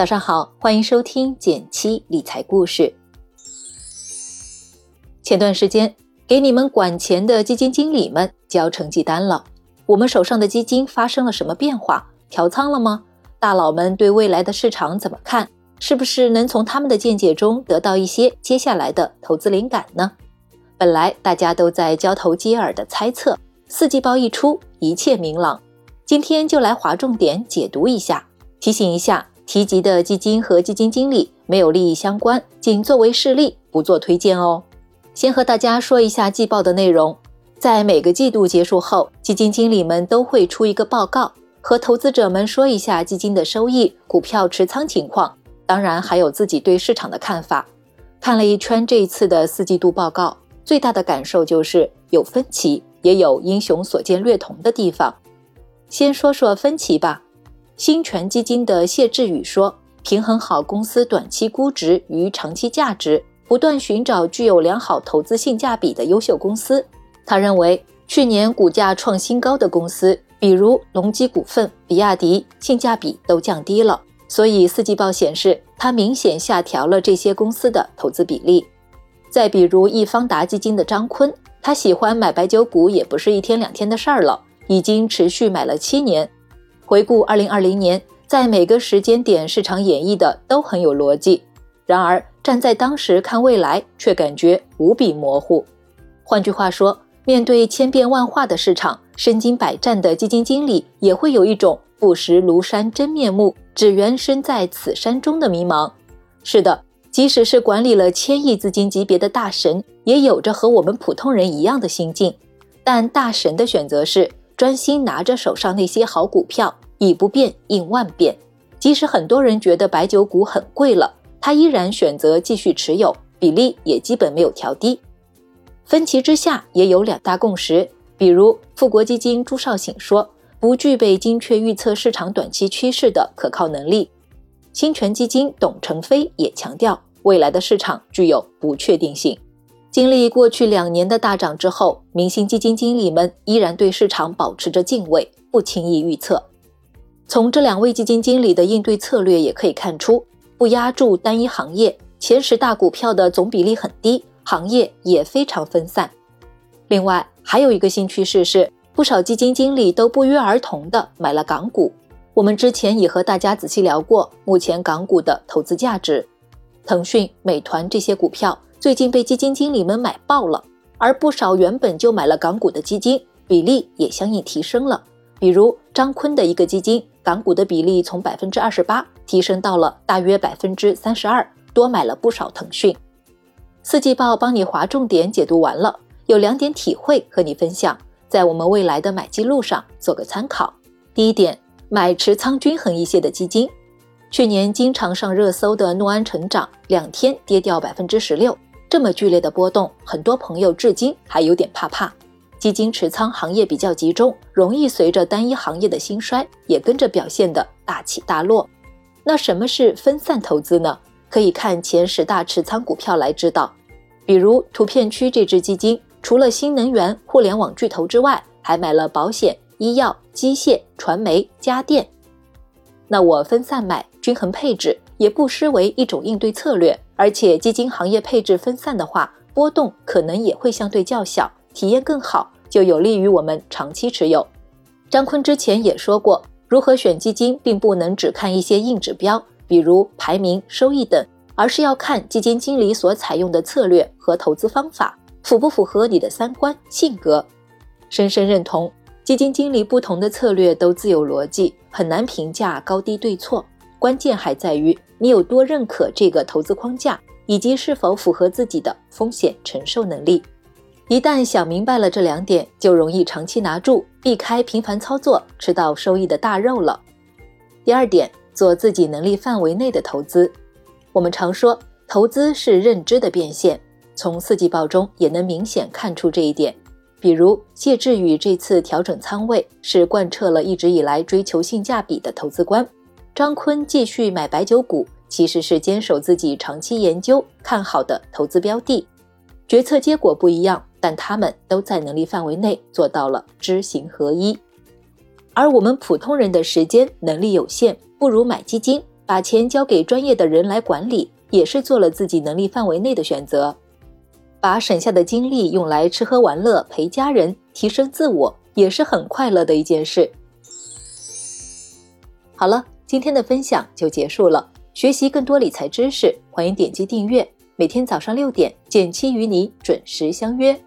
早上好，欢迎收听减七理财故事。前段时间，给你们管钱的基金经理们交成绩单了。我们手上的基金发生了什么变化？调仓了吗？大佬们对未来的市场怎么看？是不是能从他们的见解中得到一些接下来的投资灵感呢？本来大家都在交头接耳的猜测，四季报一出，一切明朗。今天就来划重点解读一下，提醒一下。提及的基金和基金经理没有利益相关，仅作为示例，不做推荐哦。先和大家说一下季报的内容，在每个季度结束后，基金经理们都会出一个报告，和投资者们说一下基金的收益、股票持仓情况，当然还有自己对市场的看法。看了一圈这一次的四季度报告，最大的感受就是有分歧，也有英雄所见略同的地方。先说说分歧吧。新权基金的谢志宇说：“平衡好公司短期估值与长期价值，不断寻找具有良好投资性价比的优秀公司。”他认为，去年股价创新高的公司，比如隆基股份、比亚迪，性价比都降低了。所以四季报显示，他明显下调了这些公司的投资比例。再比如易方达基金的张坤，他喜欢买白酒股也不是一天两天的事儿了，已经持续买了七年。回顾二零二零年，在每个时间点市场演绎的都很有逻辑，然而站在当时看未来，却感觉无比模糊。换句话说，面对千变万化的市场，身经百战的基金经理也会有一种不识庐山真面目，只缘身在此山中的迷茫。是的，即使是管理了千亿资金级别的大神，也有着和我们普通人一样的心境。但大神的选择是。专心拿着手上那些好股票，以不变应万变。即使很多人觉得白酒股很贵了，他依然选择继续持有，比例也基本没有调低。分歧之下也有两大共识，比如富国基金朱少醒说不具备精确预测市场短期趋势的可靠能力。新权基金董成飞也强调，未来的市场具有不确定性。经历过去两年的大涨之后，明星基金经理们依然对市场保持着敬畏，不轻易预测。从这两位基金经理的应对策略也可以看出，不压住单一行业，前十大股票的总比例很低，行业也非常分散。另外，还有一个新趋势是，不少基金经理都不约而同的买了港股。我们之前也和大家仔细聊过，目前港股的投资价值，腾讯、美团这些股票。最近被基金经理们买爆了，而不少原本就买了港股的基金比例也相应提升了。比如张坤的一个基金，港股的比例从百分之二十八提升到了大约百分之三十二，多买了不少腾讯。四季报帮你划重点解读完了，有两点体会和你分享，在我们未来的买基路上做个参考。第一点，买持仓均衡一些的基金。去年经常上热搜的诺安成长，两天跌掉百分之十六。这么剧烈的波动，很多朋友至今还有点怕怕。基金持仓行业比较集中，容易随着单一行业的兴衰也跟着表现的大起大落。那什么是分散投资呢？可以看前十大持仓股票来知道。比如图片区这支基金，除了新能源、互联网巨头之外，还买了保险、医药、机械、传媒、家电。那我分散买，均衡配置。也不失为一种应对策略，而且基金行业配置分散的话，波动可能也会相对较小，体验更好，就有利于我们长期持有。张坤之前也说过，如何选基金，并不能只看一些硬指标，比如排名、收益等，而是要看基金经理所采用的策略和投资方法符不符合你的三观、性格。深深认同，基金经理不同的策略都自有逻辑，很难评价高低对错。关键还在于你有多认可这个投资框架，以及是否符合自己的风险承受能力。一旦想明白了这两点，就容易长期拿住，避开频繁操作，吃到收益的大肉了。第二点，做自己能力范围内的投资。我们常说，投资是认知的变现，从四季报中也能明显看出这一点。比如谢志宇这次调整仓位，是贯彻了一直以来追求性价比的投资观。张坤继续买白酒股，其实是坚守自己长期研究看好的投资标的。决策结果不一样，但他们都在能力范围内做到了知行合一。而我们普通人的时间能力有限，不如买基金，把钱交给专业的人来管理，也是做了自己能力范围内的选择。把省下的精力用来吃喝玩乐、陪家人、提升自我，也是很快乐的一件事。好了，今天的分享就结束了。学习更多理财知识，欢迎点击订阅。每天早上六点，减七与你准时相约。